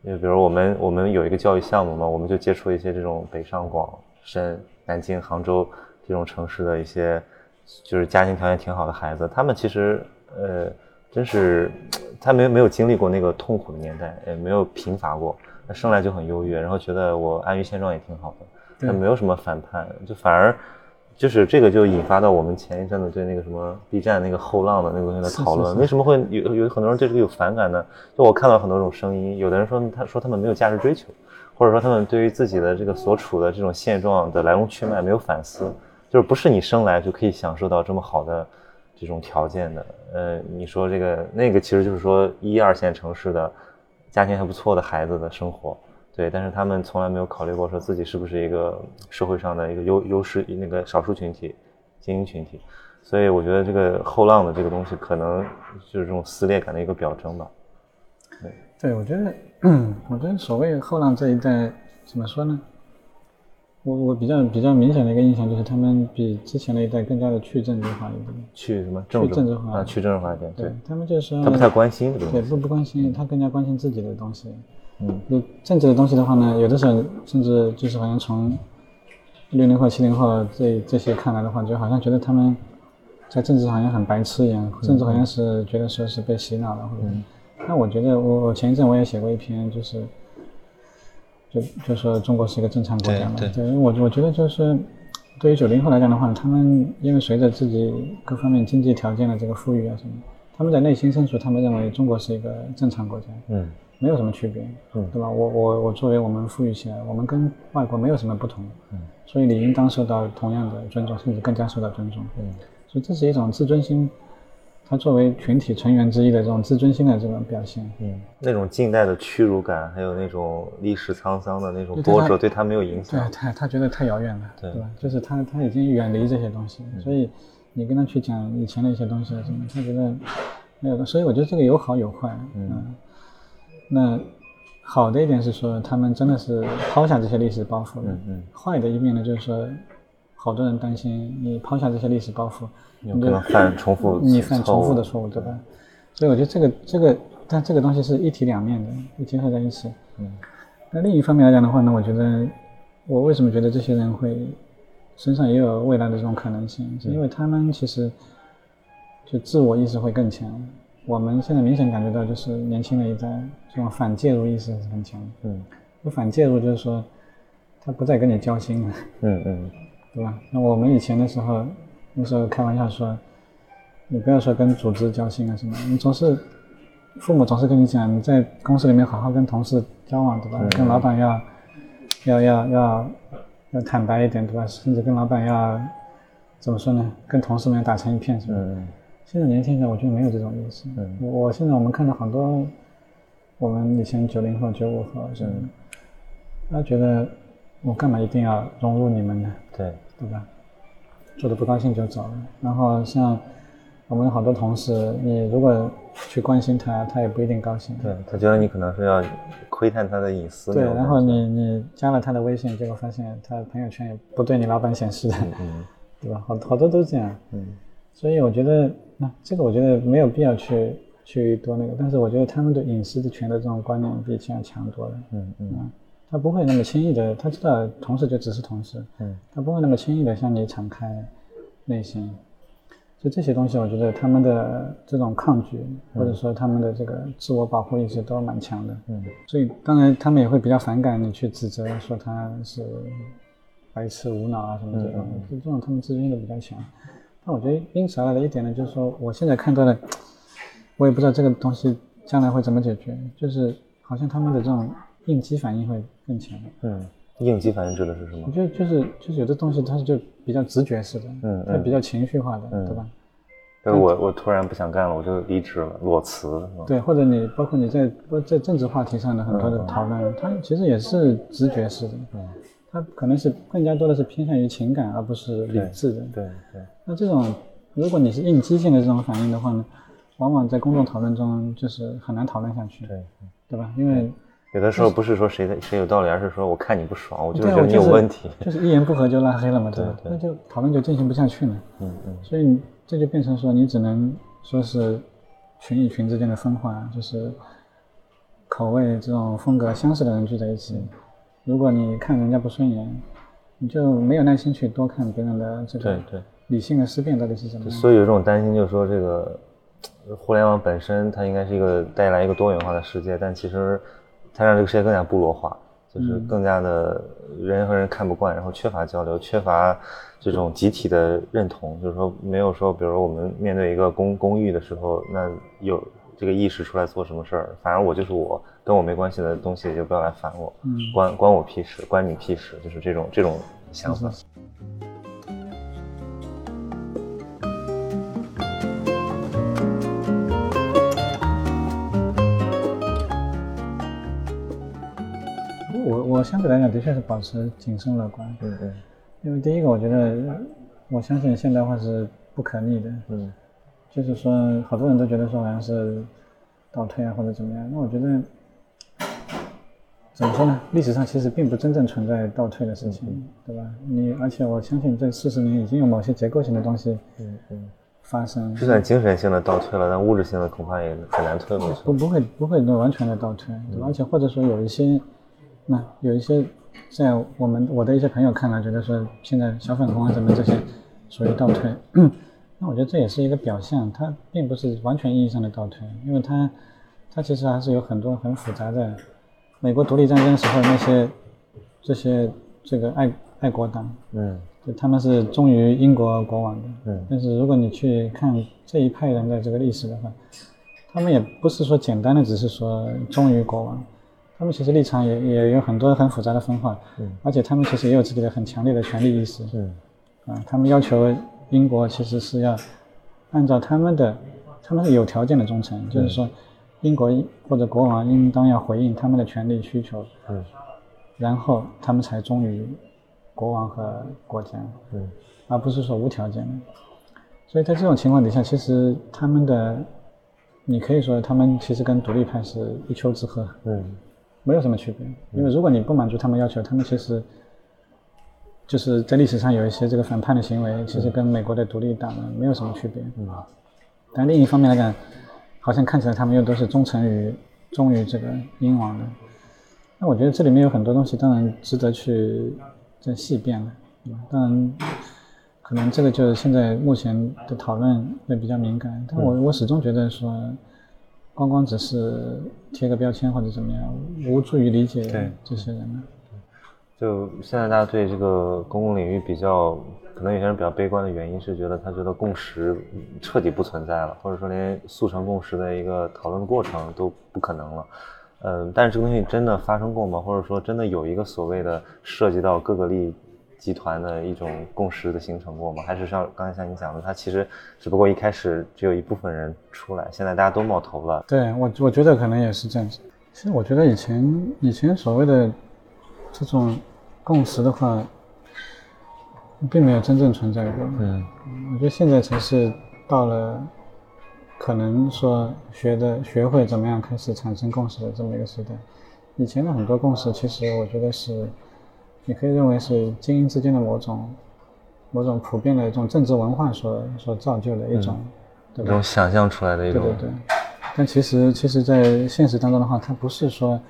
就比如我们我们有一个教育项目嘛，我们就接触一些这种北上广深、南京、杭州这种城市的一些，就是家庭条件挺好的孩子，他们其实呃，真是他没没有经历过那个痛苦的年代，也没有贫乏过，他生来就很优越，然后觉得我安于现状也挺好的。他没有什么反叛，就反而就是这个就引发到我们前一阵子对那个什么 B 站那个后浪的那个东西的讨论。为什么会有有很多人对这个有反感呢？就我看到很多种声音，有的人说他说他们没有价值追求，或者说他们对于自己的这个所处的这种现状的来龙去脉没有反思，就是不是你生来就可以享受到这么好的这种条件的。呃，你说这个那个其实就是说一二线城市的家庭还不错的孩子的生活。对，但是他们从来没有考虑过说自己是不是一个社会上的一个优优势那个少数群体、精英群体，所以我觉得这个后浪的这个东西可能就是这种撕裂感的一个表征吧。对，对我觉得，嗯，我觉得所谓后浪这一代怎么说呢？我我比较比较明显的一个印象就是他们比之前的一代更加的去政治化一点。去什么？去政治化啊，去政治化一点。对他们就是他不太关心对，不不关心，他更加关心自己的东西。嗯，就政治的东西的话呢，有的时候甚至就是好像从六零后、七零后这这些看来的话，就好像觉得他们在政治好像很白痴一样，甚至好像是觉得说是被洗脑了或者。那我觉得我我前一阵我也写过一篇，就是就就说中国是一个正常国家嘛。对对。我我觉得就是对于九零后来讲的话，他们因为随着自己各方面经济条件的这个富裕啊什么，他们在内心深处，他们认为中国是一个正常国家。嗯。没有什么区别，嗯，对吧？我我我作为我们富裕起来，我们跟外国没有什么不同，嗯，所以理应当受到同样的尊重，甚至更加受到尊重，嗯，所以这是一种自尊心，他作为群体成员之一的这种自尊心的这种表现，嗯，那种近代的屈辱感，还有那种历史沧桑的那种波折，对他没有影响，对他他觉得太遥远了，对吧？就是他他已经远离这些东西，所以你跟他去讲以前的一些东西什么，他觉得没有的，所以我觉得这个有好有坏，嗯。那好的一点是说，他们真的是抛下这些历史包袱了。嗯嗯。坏的一面呢，就是说，好多人担心你抛下这些历史包袱，你可能犯重复 你犯重复的错误，对吧？所以我觉得这个这个，但这个东西是一体两面的，会结合在一起。嗯。那另一方面来讲的话呢，我觉得我为什么觉得这些人会身上也有未来的这种可能性，是因为他们其实就自我意识会更强。我们现在明显感觉到，就是年轻的一代这种反介入意识是很强。嗯，不反介入就是说，他不再跟你交心了。嗯嗯，对吧？那我们以前的时候，那时候开玩笑说，你不要说跟组织交心啊什么，你总是父母总是跟你讲，你在公司里面好好跟同事交往，对吧？跟老板要要要要要坦白一点，对吧？甚至跟老板要怎么说呢？跟同事们打成一片，是吧？现在年轻人，我觉得没有这种意识。嗯，我现在我们看到很多，我们以前九零后、九五后，是，他觉得我干嘛一定要融入你们呢？对，对吧？做的不高兴就走了。然后像我们好多同事，你如果去关心他，他也不一定高兴。对他觉得你可能是要窥探他的隐私。对，然后你你加了他的微信，结果发现他朋友圈也不对你老板显示的，嗯，对吧？好好多都是这样。嗯，所以我觉得，那这个我觉得没有必要去去多那个，但是我觉得他们对隐私的权的这种观念比以前要强多了。嗯嗯，他不会那么轻易的，他知道同事就只是同事。嗯，他不会那么轻易的向你敞开内心。就这些东西，我觉得他们的这种抗拒，或者说他们的这个自我保护意识都蛮强的。嗯，所以当然他们也会比较反感你去指责说他是白痴、无脑啊什么这种，就这种他们自尊都比较强。但我觉得因此而来的一点呢，就是说我现在看到的，我也不知道这个东西将来会怎么解决，就是好像他们的这种应激反应会更强。嗯。应激反应指的是什么？我觉得就是就是有的东西它是就比较直觉式的，嗯，它比较情绪化的，对吧？对，我我突然不想干了，我就离职了，裸辞。对，或者你包括你在在政治话题上的很多的讨论，它其实也是直觉式的，嗯，它可能是更加多的是偏向于情感而不是理智的。对对。那这种如果你是应激性的这种反应的话呢，往往在公众讨论中就是很难讨论下去，对对吧？因为。有的时候不是说谁的谁有道理，而是说我看你不爽，我就是觉得你有问题，就是一言不合就拉黑了嘛，对吧？那就讨论就进行不下去了。嗯嗯。所以这就变成说，你只能说是群与群之间的分化，就是口味这种风格相似的人聚在一起，如果你看人家不顺眼，你就没有耐心去多看别人的这个理性的思辨到底是什么。所以有一种担心，就是说这个互联网本身它应该是一个带来一个多元化的世界，但其实。它让这个世界更加部落化，就是更加的人和人看不惯，然后缺乏交流，缺乏这种集体的认同。就是说，没有说，比如说我们面对一个公公寓的时候，那有这个意识出来做什么事儿，反而我就是我，跟我没关系的东西就不要来烦我，关关我屁事，关你屁事，就是这种这种想法。我相对来讲，的确是保持谨慎乐观。对对。因为第一个，我觉得，我相信现代化是不可逆的。嗯。就是说，好多人都觉得说好像是倒退啊，或者怎么样。那我觉得，怎么说呢？历史上其实并不真正存在倒退的事情，对吧？你而且我相信这四十年已经有某些结构性的东西，嗯嗯，发生。就算精神性的倒退了，但物质性的恐怕也很难退回去。不不会不会完全的倒退，对吧？而且或者说有一些。那有一些，在我们我的一些朋友看来，觉得说现在小粉红啊什么这些属于倒退，那我觉得这也是一个表象，它并不是完全意义上的倒退，因为它它其实还是有很多很复杂的。美国独立战争时候那些这些这个爱爱国党，嗯，就他们是忠于英国国王的，嗯，但是如果你去看这一派人的这个历史的话，他们也不是说简单的只是说忠于国王。他们其实立场也也有很多很复杂的分化，嗯，而且他们其实也有自己的很强烈的权利意识，嗯，啊，他们要求英国其实是要按照他们的，他们是有条件的忠诚，就是说英国或者国王应当要回应他们的权利需求，嗯，然后他们才忠于国王和国家，嗯，而不是说无条件的。所以在这种情况底下，其实他们的，你可以说他们其实跟独立派是一丘之貉，嗯。没有什么区别，因为如果你不满足他们要求，他们其实就是在历史上有一些这个反叛的行为，其实跟美国的独立党没有什么区别。嗯。但另一方面来讲，好像看起来他们又都是忠诚于忠于这个英王的。那我觉得这里面有很多东西，当然值得去再细辨了。当然，可能这个就是现在目前的讨论会比较敏感，但我我始终觉得说。光光只是贴个标签或者怎么样，无助于理解这些人呢。就现在大家对这个公共领域比较，可能有些人比较悲观的原因是觉得他觉得共识彻底不存在了，或者说连速成共识的一个讨论过程都不可能了。嗯，但是这个东西真的发生过吗？或者说真的有一个所谓的涉及到各个利益？集团的一种共识的形成过吗？还是像刚才像你讲的，它其实只不过一开始只有一部分人出来，现在大家都冒头了。对我，我觉得可能也是这样子。其实我觉得以前以前所谓的这种共识的话，并没有真正存在过。嗯，我觉得现在才是到了可能说学的学会怎么样开始产生共识的这么一个时代。以前的很多共识，其实我觉得是，你可以认为是精英之间的某种某种普遍的一种政治文化所所造就的一种，对一种想象出来的一种。对对对。但其实，其实，在现实当中的话，它不是说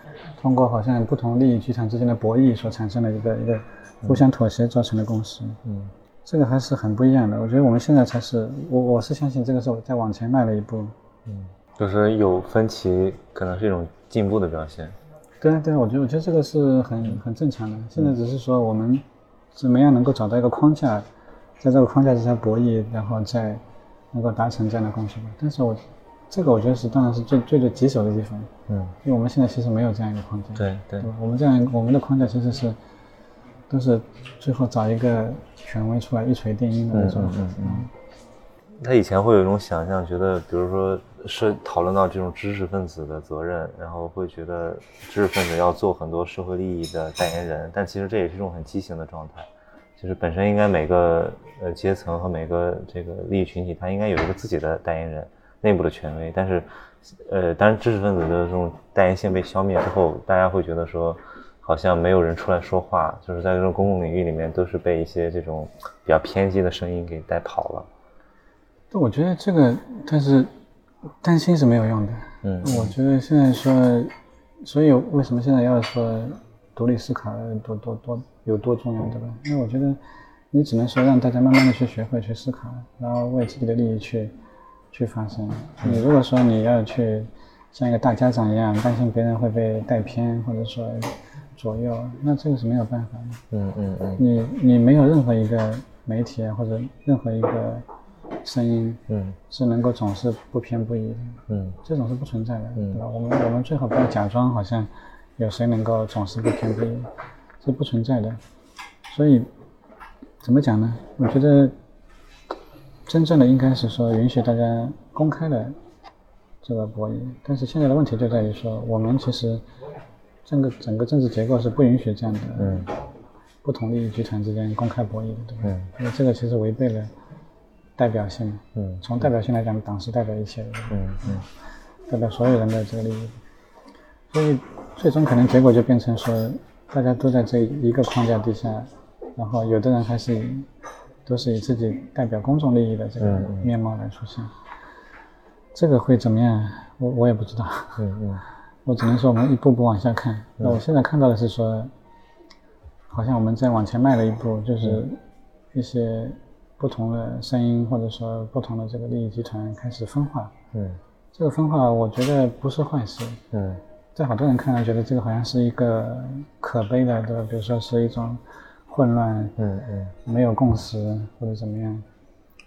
通过好像不同利益集团之间的博弈所产生的一个一个互相妥协造成的共识。嗯，这个还是很不一样的。我觉得我们现在才是，我我是相信这个是在往前迈了一步。嗯，就是有分歧，可能是一种进步的表现。对啊，对啊，我觉得我觉得这个是很很正常的。现在只是说我们怎么样能够找到一个框架，在这个框架之下博弈，然后再能够达成这样的共识吧。但是我。这个我觉得是，当然是最最最棘手的地方。嗯，因为我们现在其实没有这样一个框架。对对。我们这样，我们的框架其实是，都是最后找一个权威出来一锤定音的那种。嗯嗯嗯。他以前会有一种想象，觉得比如说是讨论到这种知识分子的责任，然后会觉得知识分子要做很多社会利益的代言人，但其实这也是一种很畸形的状态。就是本身应该每个呃阶层和每个这个利益群体，他应该有一个自己的代言人。内部的权威，但是，呃，当然知识分子的这种代言性被消灭之后，大家会觉得说，好像没有人出来说话，就是在这种公共领域里面，都是被一些这种比较偏激的声音给带跑了。但我觉得这个，但是担心是没有用的。嗯，我觉得现在说，所以为什么现在要说独立思考多多多有多重要，对吧？因为我觉得你只能说让大家慢慢的去学会去思考，然后为自己的利益去。去发生。你如果说你要去像一个大家长一样担心别人会被带偏或者说左右，那这个是没有办法的。嗯嗯嗯。你你没有任何一个媒体啊或者任何一个声音，嗯，是能够总是不偏不倚的。嗯，这种是不存在的，对吧？我们我们最好不要假装好像有谁能够总是不偏不倚，是不存在的。所以怎么讲呢？我觉得。真正的应该是说允许大家公开的这个博弈，但是现在的问题就在于说，我们其实整个整个政治结构是不允许这样的，嗯，不同利益集团之间公开博弈的，对吧？嗯，因为这个其实违背了代表性，嗯，从代表性来讲，党是代表一切的，嗯嗯，代表所有人的这个利益，所以最终可能结果就变成说，大家都在这一个框架底下，然后有的人还是。都是以自己代表公众利益的这个面貌来出现，这个会怎么样？我我也不知道。嗯嗯，我只能说我们一步步往下看。那我现在看到的是说，好像我们在往前迈了一步，就是一些不同的声音或者说不同的这个利益集团开始分化。嗯，这个分化我觉得不是坏事。嗯，在好多人看来，觉得这个好像是一个可悲的，对吧？比如说是一种。混乱，嗯嗯，没有共识或者怎么样，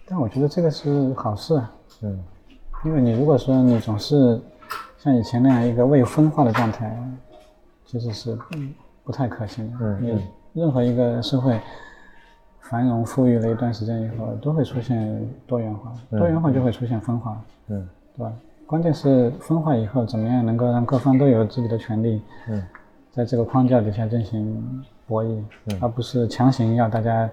但我觉得这个是好事，嗯，因为你如果说你总是像以前那样一个未分化的状态，其实是不太可行的。嗯你任何一个社会繁荣富裕了一段时间以后，都会出现多元化，多元化就会出现分化，嗯，对吧？关键是分化以后怎么样能够让各方都有自己的权利，嗯，在这个框架底下进行。博弈，而不是强行要大家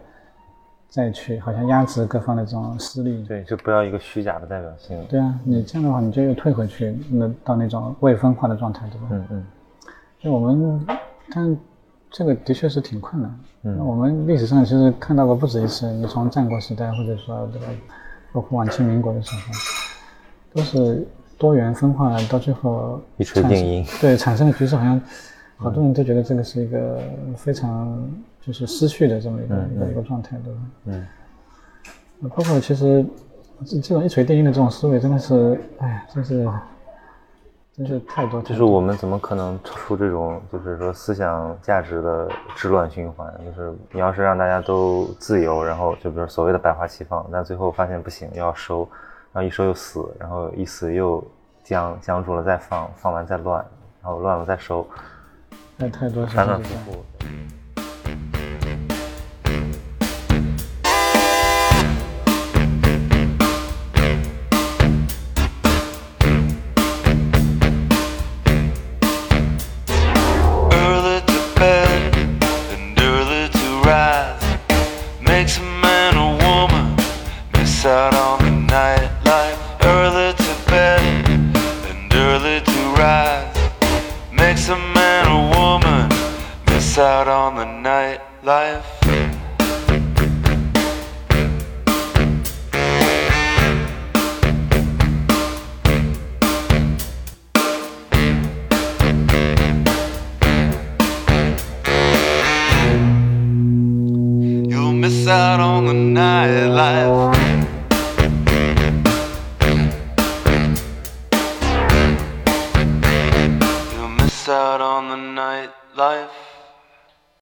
再去好像压制各方的这种私利。对，就不要一个虚假的代表性。对啊，你这样的话，你就又退回去，那到那种未分化的状态，对吧？嗯嗯。就我们，但这个的确是挺困难。嗯。那我们历史上其实看到过不止一次，你从战国时代或者说这个包括晚清民国的时候，都是多元分化到最后一锤定音。对，产生的局势好像。好多人都觉得这个是一个非常就是失去的这么一个一个一个状态，对吧？嗯。包括其实这这种一锤定音的这种思维，真的是，哎，真是，真是太多。就是我们怎么可能出这种就是说思想价值的治乱循环？就是你要是让大家都自由，然后就比如所谓的百花齐放，但最后发现不行，要收，然后一收又死，然后一死又僵僵住了，再放，放完再乱，然后乱了再收。那太多反反复复。